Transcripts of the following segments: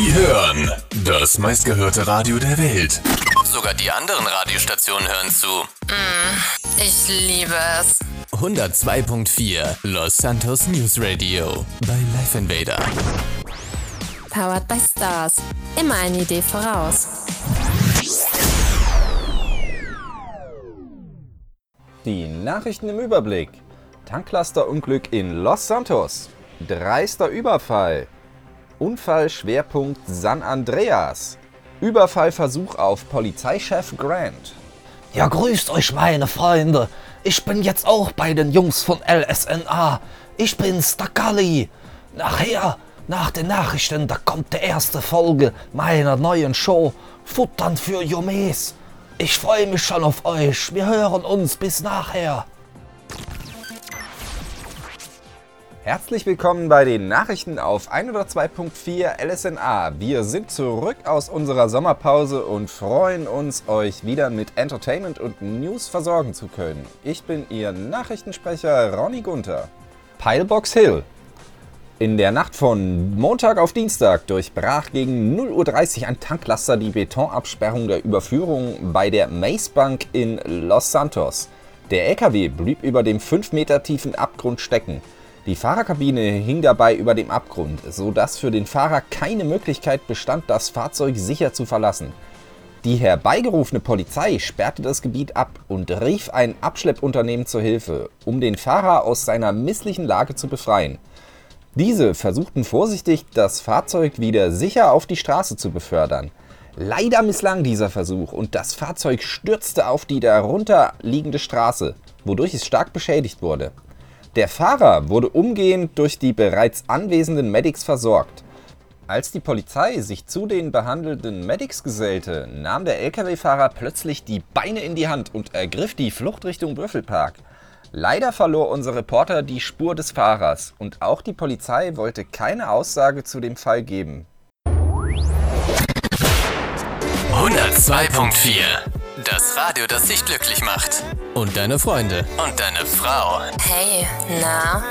Sie hören das meistgehörte Radio der Welt. Sogar die anderen Radiostationen hören zu. Ich liebe es. 102.4 Los Santos News Radio bei Life Invader. Powered by Stars. Immer eine Idee voraus. Die Nachrichten im Überblick. Tanklasterunglück in Los Santos. Dreister Überfall. Unfallschwerpunkt San Andreas. Überfallversuch auf Polizeichef Grant. Ja, grüßt euch meine Freunde. Ich bin jetzt auch bei den Jungs von LSNA. Ich bin Stakali. Nachher, nach den Nachrichten, da kommt die erste Folge meiner neuen Show Futtern für Jumes. Ich freue mich schon auf euch. Wir hören uns bis nachher. Herzlich willkommen bei den Nachrichten auf 102.4 LSNA. Wir sind zurück aus unserer Sommerpause und freuen uns, euch wieder mit Entertainment und News versorgen zu können. Ich bin Ihr Nachrichtensprecher Ronny Gunther. Pilebox Hill. In der Nacht von Montag auf Dienstag durchbrach gegen 0.30 Uhr ein Tanklaster die Betonabsperrung der Überführung bei der Mace Bank in Los Santos. Der LKW blieb über dem 5 Meter tiefen Abgrund stecken. Die Fahrerkabine hing dabei über dem Abgrund, sodass für den Fahrer keine Möglichkeit bestand, das Fahrzeug sicher zu verlassen. Die herbeigerufene Polizei sperrte das Gebiet ab und rief ein Abschleppunternehmen zur Hilfe, um den Fahrer aus seiner misslichen Lage zu befreien. Diese versuchten vorsichtig, das Fahrzeug wieder sicher auf die Straße zu befördern. Leider misslang dieser Versuch und das Fahrzeug stürzte auf die darunter liegende Straße, wodurch es stark beschädigt wurde. Der Fahrer wurde umgehend durch die bereits anwesenden Medics versorgt. Als die Polizei sich zu den behandelnden Medics gesellte, nahm der Lkw-Fahrer plötzlich die Beine in die Hand und ergriff die Flucht Richtung Würfelpark. Leider verlor unser Reporter die Spur des Fahrers und auch die Polizei wollte keine Aussage zu dem Fall geben. 102.4 Das Radio, das dich glücklich macht. Und deine Freunde. Und deine Frau. Hey, na?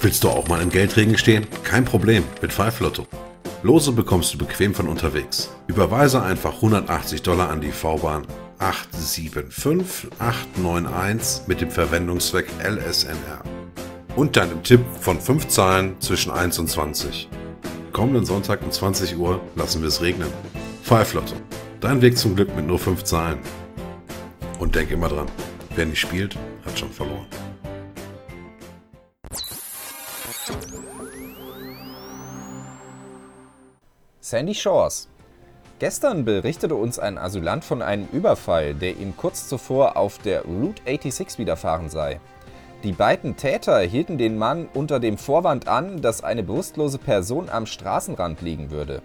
Willst du auch mal im Geldregen stehen? Kein Problem mit Five Lotto. Lose bekommst du bequem von unterwegs. Überweise einfach 180 Dollar an die V-Bahn 875891 mit dem Verwendungszweck LSNR. Und deinem Tipp von 5 Zahlen zwischen 1 und 20. Kommenden Sonntag um 20 Uhr lassen wir es regnen. Five. Dein Weg zum Glück mit nur 5 Zahlen. Und denk immer dran, wer nicht spielt, hat schon verloren. Sandy Shores. Gestern berichtete uns ein Asylant von einem Überfall, der ihm kurz zuvor auf der Route 86 widerfahren sei. Die beiden Täter hielten den Mann unter dem Vorwand an, dass eine bewusstlose Person am Straßenrand liegen würde.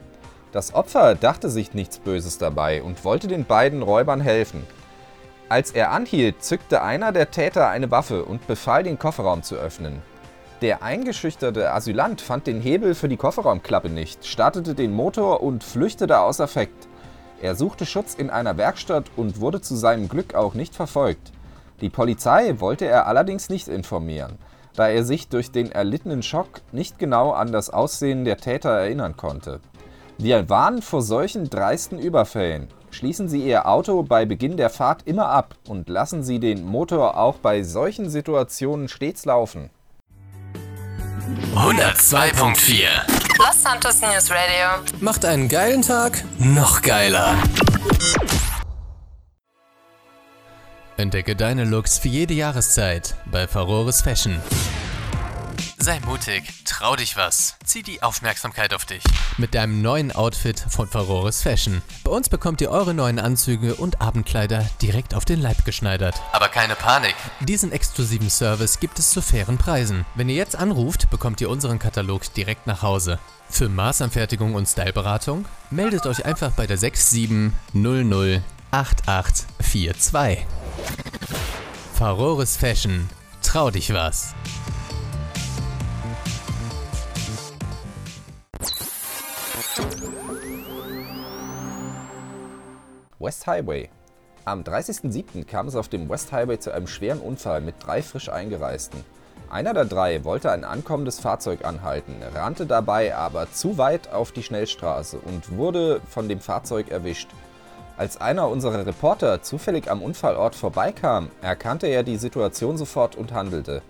Das Opfer dachte sich nichts Böses dabei und wollte den beiden Räubern helfen. Als er anhielt, zückte einer der Täter eine Waffe und befahl, den Kofferraum zu öffnen. Der eingeschüchterte Asylant fand den Hebel für die Kofferraumklappe nicht, startete den Motor und flüchtete aus Affekt. Er suchte Schutz in einer Werkstatt und wurde zu seinem Glück auch nicht verfolgt. Die Polizei wollte er allerdings nicht informieren, da er sich durch den erlittenen Schock nicht genau an das Aussehen der Täter erinnern konnte. Wir warnen vor solchen dreisten Überfällen. Schließen Sie Ihr Auto bei Beginn der Fahrt immer ab und lassen Sie den Motor auch bei solchen Situationen stets laufen. 102.4 Los Santos News Radio. Macht einen geilen Tag noch geiler. Entdecke deine Looks für jede Jahreszeit bei Farores Fashion. Sei mutig, trau dich was, zieh die Aufmerksamkeit auf dich. Mit deinem neuen Outfit von Farores Fashion. Bei uns bekommt ihr eure neuen Anzüge und Abendkleider direkt auf den Leib geschneidert. Aber keine Panik. Diesen exklusiven Service gibt es zu fairen Preisen. Wenn ihr jetzt anruft, bekommt ihr unseren Katalog direkt nach Hause. Für Maßanfertigung und Styleberatung meldet euch einfach bei der 67008842. Farores Fashion. Trau dich was. West Highway. Am 30.07. kam es auf dem West Highway zu einem schweren Unfall mit drei frisch Eingereisten. Einer der drei wollte ein ankommendes Fahrzeug anhalten, rannte dabei aber zu weit auf die Schnellstraße und wurde von dem Fahrzeug erwischt. Als einer unserer Reporter zufällig am Unfallort vorbeikam, erkannte er die Situation sofort und handelte.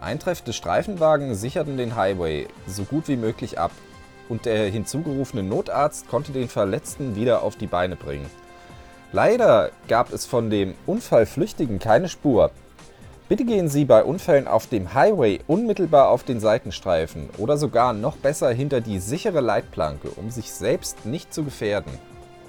Eintreffende Streifenwagen sicherten den Highway so gut wie möglich ab und der hinzugerufene Notarzt konnte den Verletzten wieder auf die Beine bringen. Leider gab es von dem Unfallflüchtigen keine Spur. Bitte gehen Sie bei Unfällen auf dem Highway unmittelbar auf den Seitenstreifen oder sogar noch besser hinter die sichere Leitplanke, um sich selbst nicht zu gefährden.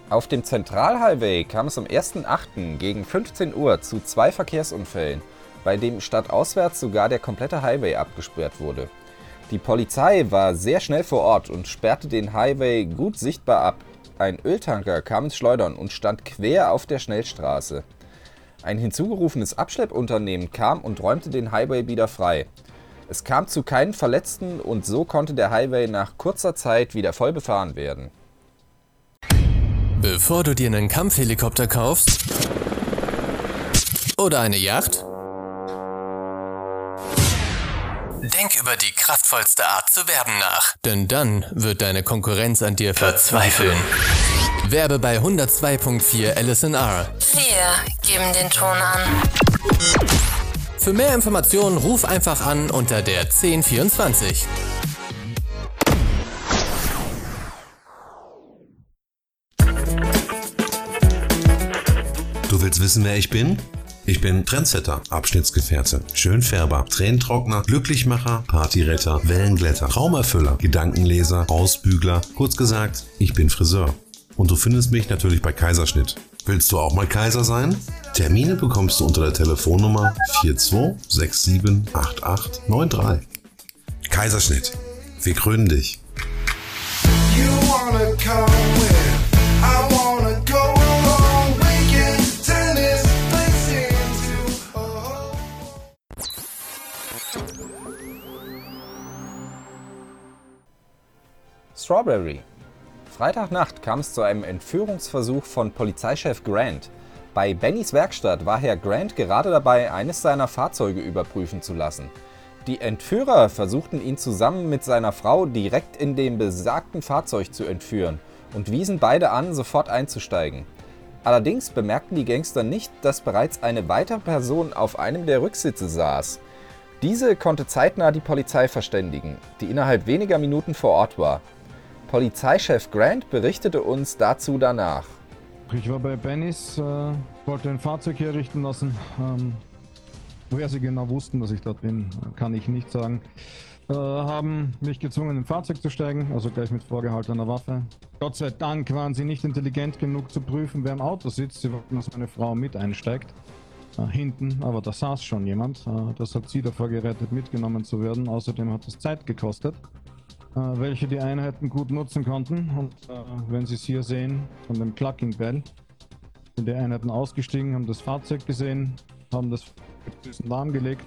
Auf dem Zentralhighway kam es am 1.8. gegen 15 Uhr zu zwei Verkehrsunfällen, bei dem stadtauswärts sogar der komplette Highway abgesperrt wurde. Die Polizei war sehr schnell vor Ort und sperrte den Highway gut sichtbar ab. Ein Öltanker kam ins Schleudern und stand quer auf der Schnellstraße. Ein hinzugerufenes Abschleppunternehmen kam und räumte den Highway wieder frei. Es kam zu keinen Verletzten und so konnte der Highway nach kurzer Zeit wieder voll befahren werden. Bevor du dir einen Kampfhelikopter kaufst oder eine Yacht, denk über die kraftvollste Art zu werben nach. Denn dann wird deine Konkurrenz an dir verzweifeln. Werbe bei 102.4 LSNR. Wir geben den Ton an. Für mehr Informationen ruf einfach an unter der 1024. wissen, wer ich bin? Ich bin Trendsetter, Abschnittsgefährte, Schönfärber, Tränentrockner, Glücklichmacher, Partyretter, Wellenglätter, Traumerfüller, Gedankenleser, Ausbügler. Kurz gesagt, ich bin Friseur. Und du findest mich natürlich bei Kaiserschnitt. Willst du auch mal Kaiser sein? Termine bekommst du unter der Telefonnummer 42678893. Kaiserschnitt. Wir krönen dich. You wanna come where I wanna Strawberry. Freitagnacht kam es zu einem Entführungsversuch von Polizeichef Grant. Bei Bennys Werkstatt war Herr Grant gerade dabei, eines seiner Fahrzeuge überprüfen zu lassen. Die Entführer versuchten ihn zusammen mit seiner Frau direkt in dem besagten Fahrzeug zu entführen und wiesen beide an, sofort einzusteigen. Allerdings bemerkten die Gangster nicht, dass bereits eine weitere Person auf einem der Rücksitze saß. Diese konnte zeitnah die Polizei verständigen, die innerhalb weniger Minuten vor Ort war. Polizeichef Grant berichtete uns dazu danach. Ich war bei Bennys, äh, wollte ein Fahrzeug herrichten lassen. Ähm, woher sie genau wussten, dass ich dort bin, kann ich nicht sagen. Äh, haben mich gezwungen, in ein Fahrzeug zu steigen, also gleich mit vorgehaltener Waffe. Gott sei Dank waren sie nicht intelligent genug zu prüfen, wer im Auto sitzt. Sie wollten, dass meine Frau mit einsteigt. Äh, hinten, aber da saß schon jemand. Äh, das hat sie davor gerettet, mitgenommen zu werden. Außerdem hat es Zeit gekostet, welche die Einheiten gut nutzen konnten. Und äh, wenn Sie es hier sehen, von dem Clucking Bell, sind die Einheiten ausgestiegen, haben das Fahrzeug gesehen, haben das lahmgelegt.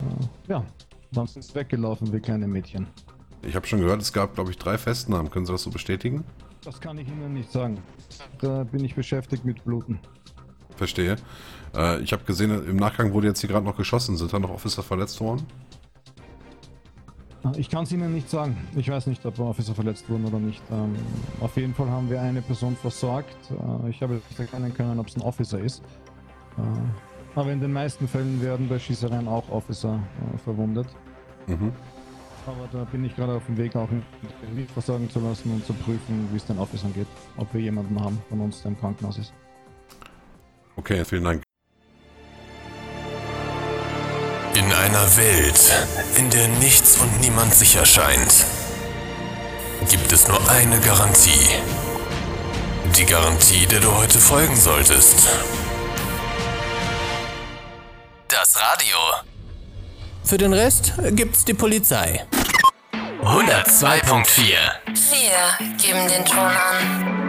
Äh, ja, dann sind sie weggelaufen wie kleine Mädchen. Ich habe schon gehört, es gab, glaube ich, drei Festnahmen. Können Sie das so bestätigen? Das kann ich Ihnen nicht sagen. Da bin ich beschäftigt mit Bluten. Verstehe. Äh, ich habe gesehen, im Nachgang wurde jetzt hier gerade noch geschossen. Sind da noch Officer verletzt worden? Ich kann es Ihnen nicht sagen. Ich weiß nicht, ob Officer verletzt wurden oder nicht. Ähm, auf jeden Fall haben wir eine Person versorgt. Äh, ich habe nicht erkennen können, ob es ein Officer ist. Äh, aber in den meisten Fällen werden bei Schießereien auch Officer äh, verwundet. Mhm. Aber da bin ich gerade auf dem Weg, auch ihn versorgen zu lassen und zu prüfen, wie es den Officern geht. Ob wir jemanden haben von uns, der im Krankenhaus ist. Okay, vielen Dank. In einer Welt, in der nichts und niemand sicher scheint, gibt es nur eine Garantie. Die Garantie, der du heute folgen solltest. Das Radio. Für den Rest gibt's die Polizei. 102.4 Wir geben den Ton an.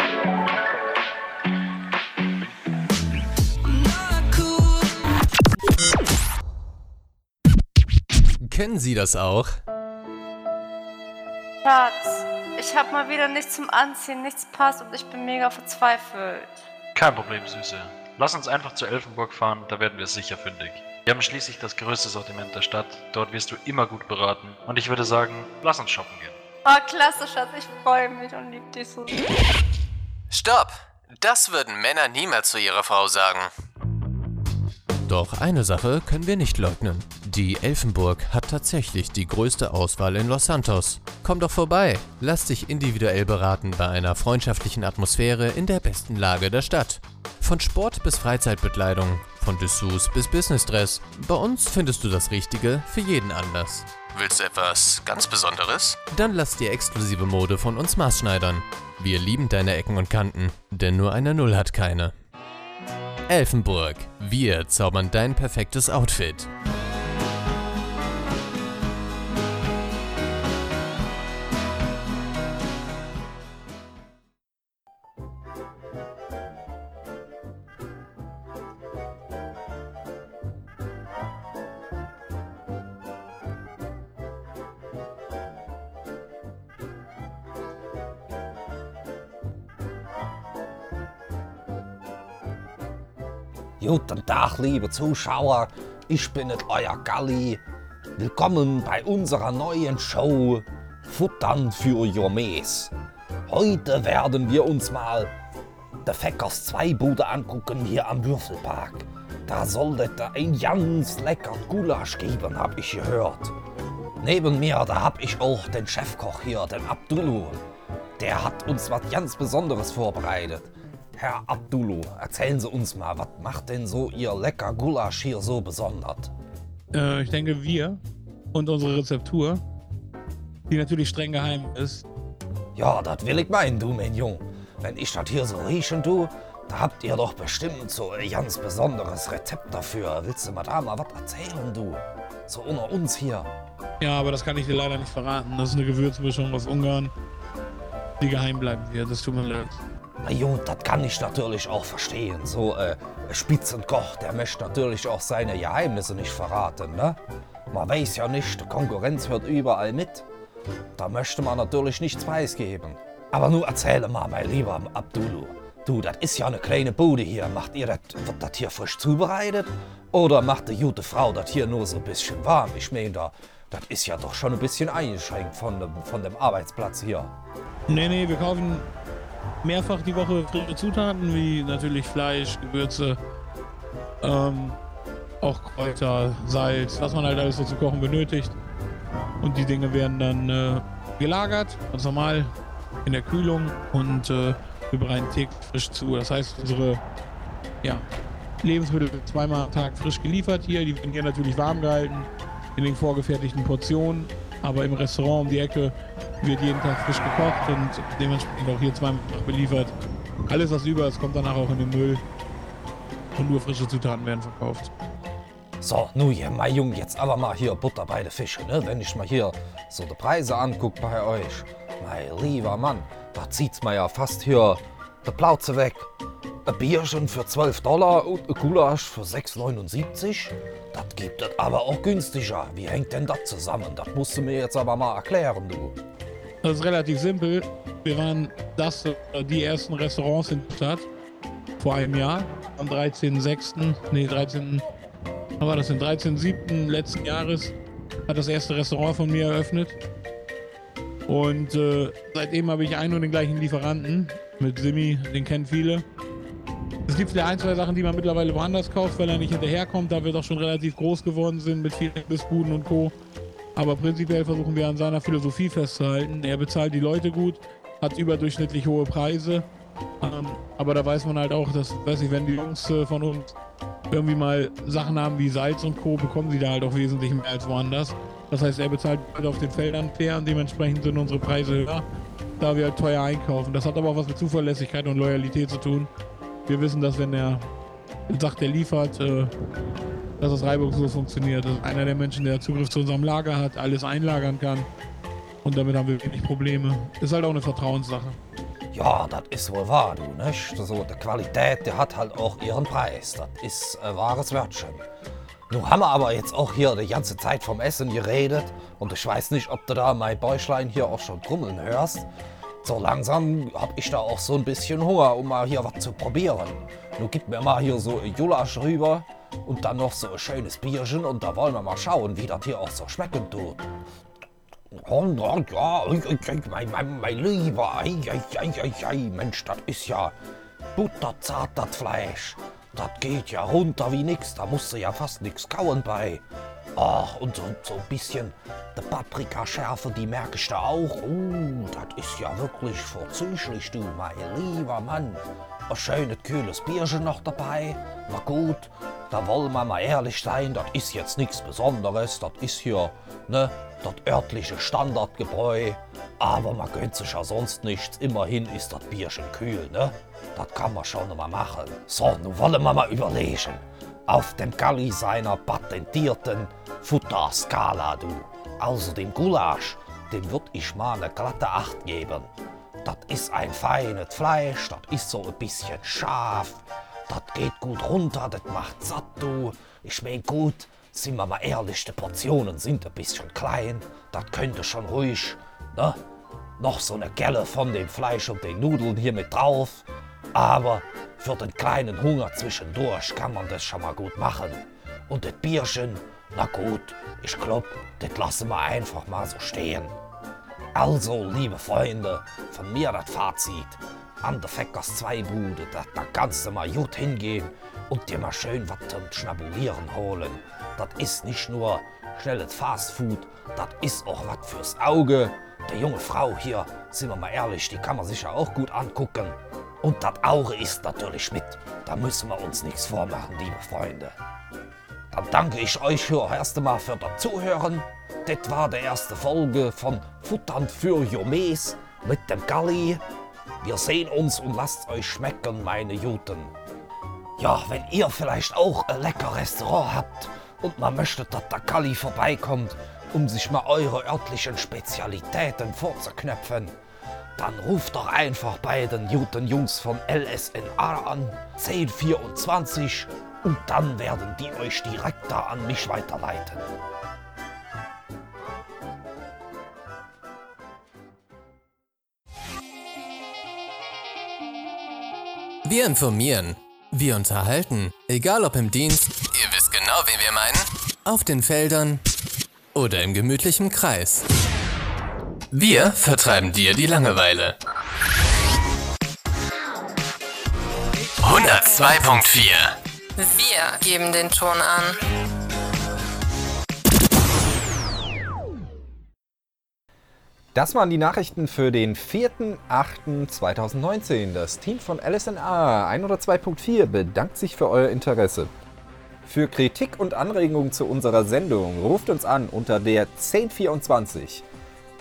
Kennen Sie das auch? Schatz, ich hab mal wieder nichts zum Anziehen, nichts passt und ich bin mega verzweifelt. Kein Problem, Süße. Lass uns einfach zur Elfenburg fahren, da werden wir sicher fündig. Wir haben schließlich das größte Sortiment der Stadt, dort wirst du immer gut beraten und ich würde sagen, lass uns shoppen gehen. Oh, klasse, Schatz, ich freue mich und lieb dich so. Stopp! Das würden Männer niemals zu ihrer Frau sagen. Doch eine Sache können wir nicht leugnen. Die Elfenburg hat tatsächlich die größte Auswahl in Los Santos. Komm doch vorbei, lass dich individuell beraten bei einer freundschaftlichen Atmosphäre in der besten Lage der Stadt. Von Sport bis Freizeitbekleidung, von Dessous bis Businessdress. Bei uns findest du das Richtige für jeden Anlass. Willst du etwas ganz Besonderes? Dann lass dir exklusive Mode von uns maßschneidern. Wir lieben deine Ecken und Kanten, denn nur eine Null hat keine. Elfenburg, wir zaubern dein perfektes Outfit. Liebe Zuschauer. Ich bin es, euer Galli. Willkommen bei unserer neuen Show Futtern für Jourmes. Heute werden wir uns mal der Feckers 2 Bude angucken hier am Würfelpark. Da soll es ein ganz lecker Gulasch geben, hab ich gehört. Neben mir, da hab ich auch den Chefkoch hier, den Abdullu. Der hat uns was ganz Besonderes vorbereitet. Herr Abdullu, erzählen Sie uns mal, was macht denn so Ihr lecker Gulasch hier so besonders? Äh, ich denke, wir und unsere Rezeptur, die natürlich streng geheim ist, Ja, das will ich meinen, du, mein Jung. Wenn ich das hier so riechen, du, da habt ihr doch bestimmt so ein ganz besonderes Rezept dafür. Willst du mal da mal was erzählen, du? So unter uns hier. ja, aber das kann ich dir leider nicht verraten. Das ist eine Gewürzmischung aus Ungarn, die geheim bleiben wird. Das tut mir leid. Gut, das kann ich natürlich auch verstehen. So äh, Spitzenkoch, der möchte natürlich auch seine Geheimnisse nicht verraten, ne? Man weiß ja nicht, die Konkurrenz hört überall mit. Da möchte man natürlich nichts preisgeben. Aber nun erzähle mal, mein lieber Abdulu. Du, das ist ja eine kleine Bude hier. Macht ihr das, wird das hier frisch zubereitet? Oder macht die gute Frau das hier nur so ein bisschen warm? Ich meine, da, das ist ja doch schon ein bisschen eingeschränkt von dem, von dem Arbeitsplatz hier. Nee, nee, wir kaufen mehrfach die Woche frische Zutaten, wie natürlich Fleisch, Gewürze, ähm, auch Kräuter, Salz, was man halt alles so zu kochen benötigt. Und die Dinge werden dann äh, gelagert, ganz normal in der Kühlung und äh, wir bereiten täglich frisch zu. Das heißt, unsere ja, Lebensmittel werden zweimal am Tag frisch geliefert hier. Die werden hier natürlich warm gehalten in den vorgefertigten Portionen. Aber im Restaurant um die Ecke wird jeden Tag frisch gekocht und dementsprechend auch hier zweimal beliefert. Alles, was über ist, kommt danach auch in den Müll. Und nur frische Zutaten werden verkauft. So, nu hier, mein Jung, jetzt aber mal hier Butter bei den Fische, ne? Wenn ich mal hier so die Preise anguck bei euch. Mein lieber Mann, da zieht's mir ja fast hier die Plauze weg. Ein Bierchen für 12 Dollar und ein Gulasch für 6,79? Das gibt es aber auch günstiger. Wie hängt denn das zusammen? Das musst du mir jetzt aber mal erklären, du. Das ist relativ simpel. Wir waren das, äh, die ersten Restaurants in der Stadt vor einem Jahr. Am 13.06., nee, 13. wann war das denn? 13.07. letzten Jahres hat das erste Restaurant von mir eröffnet. Und äh, seitdem habe ich einen und den gleichen Lieferanten mit Simi, den kennen viele. Es gibt vielleicht ein, zwei Sachen, die man mittlerweile woanders kauft, weil er nicht hinterherkommt, da wir doch schon relativ groß geworden sind mit vielen Bissbuden und Co. Aber prinzipiell versuchen wir an seiner Philosophie festzuhalten. Er bezahlt die Leute gut, hat überdurchschnittlich hohe Preise. Ähm, aber da weiß man halt auch, dass, weiß ich, wenn die Jungs äh, von uns irgendwie mal Sachen haben wie Salz und Co., bekommen sie da halt auch wesentlich mehr als woanders. Das heißt, er bezahlt auf den Feldern fair und dementsprechend sind unsere Preise höher, da wir halt teuer einkaufen. Das hat aber auch was mit Zuverlässigkeit und Loyalität zu tun. Wir wissen, dass wenn er sagt, er liefert, äh, dass das reibungslos funktioniert. Das ist einer der Menschen, der Zugriff zu unserem Lager hat, alles einlagern kann. Und damit haben wir wenig Probleme. Ist halt auch eine Vertrauenssache. Ja, das ist wohl wahr, du, nicht? So, die Qualität, die hat halt auch ihren Preis. Das ist ein wahres Wörtchen. Nun haben wir aber jetzt auch hier die ganze Zeit vom Essen geredet und ich weiß nicht, ob du da mein Bäuchlein hier auch schon trummeln hörst. So langsam hab ich da auch so ein bisschen Hunger, um mal hier was zu probieren. Nun gib mir mal hier so Julasch rüber und dann noch so ein schönes Bierchen und da wollen wir mal schauen, wie das hier auch so schmecken tut. Oh, ja, ja, ei, ei, ei, mein, mein, mein Lieber, ei, ei, ei, ei, Mensch, das ist ja butterzart, das Fleisch. Das geht ja runter wie nix, da musst du ja fast nix kauen bei. Ach, und so, so ein bisschen die Paprikaschärfe, die merke ich da auch. Uh, das ist ja wirklich vorzüglich, du, mein lieber Mann. Ein schönes, kühles Bierchen noch dabei. Na gut, da wollen wir mal ehrlich sein, das ist jetzt nichts Besonderes. Das ist hier, ne, das örtliche Standardgebräu. Aber man gönnt sich ja sonst nichts. Immerhin ist das Bierchen kühl, ne? Das kann man schon mal machen. So, nun wollen wir mal überlegen. Auf dem Galli seiner patentierten Futterskala, du. Also dem Gulasch, dem würd ich mal eine glatte Acht geben. Das ist ein feines Fleisch, das ist so ein bisschen scharf. Das geht gut runter, das macht satt, du. Ich mein gut, sind wir mal ehrlich, die Portionen sind ein bisschen klein. Das könnte schon ruhig, ne? Noch so eine Gelle von dem Fleisch und den Nudeln hier mit drauf. Aber für den kleinen Hunger zwischendurch kann man das schon mal gut machen. Und das Bierchen, na gut, ich glaub, das lassen wir einfach mal so stehen. Also, liebe Freunde, von mir das Fazit. An der Feckers 2 Bude, da, da kannst du mal gut hingehen und dir mal schön was zum Schnabulieren holen. Das ist nicht nur schnelles Fastfood, das ist auch was fürs Auge. Der junge Frau hier, sind wir mal ehrlich, die kann man sich ja auch gut angucken. Und das Auge ist natürlich mit. Da müssen wir uns nichts vormachen, liebe Freunde. Dann danke ich euch für erste Mal für das Zuhören. Das war die erste Folge von Futtern für Jomes mit dem Galli. Wir sehen uns und lasst euch schmecken, meine Juten. Ja, wenn ihr vielleicht auch ein lecker Restaurant habt und man möchte, dass der Galli vorbeikommt, um sich mal eure örtlichen Spezialitäten vorzuknöpfen, dann ruft doch einfach bei den guten Jungs von LSNA an, 1024, und dann werden die euch direkt da an mich weiterleiten. Wir informieren, wir unterhalten, egal ob im Dienst, ihr wisst genau, wen wir meinen, auf den Feldern oder im gemütlichen Kreis. Wir vertreiben dir die Langeweile. 102.4 Wir geben den Ton an. Das waren die Nachrichten für den 4.8.2019. Das Team von LSNA 102.4 bedankt sich für euer Interesse. Für Kritik und Anregungen zu unserer Sendung ruft uns an unter der 1024.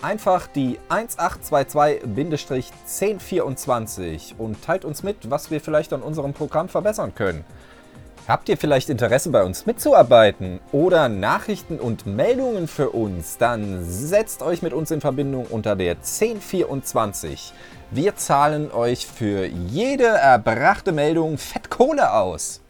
Einfach die 1822-1024 und teilt uns mit, was wir vielleicht an unserem Programm verbessern können. Habt ihr vielleicht Interesse bei uns mitzuarbeiten oder Nachrichten und Meldungen für uns, dann setzt euch mit uns in Verbindung unter der 1024. Wir zahlen euch für jede erbrachte Meldung Fettkohle aus.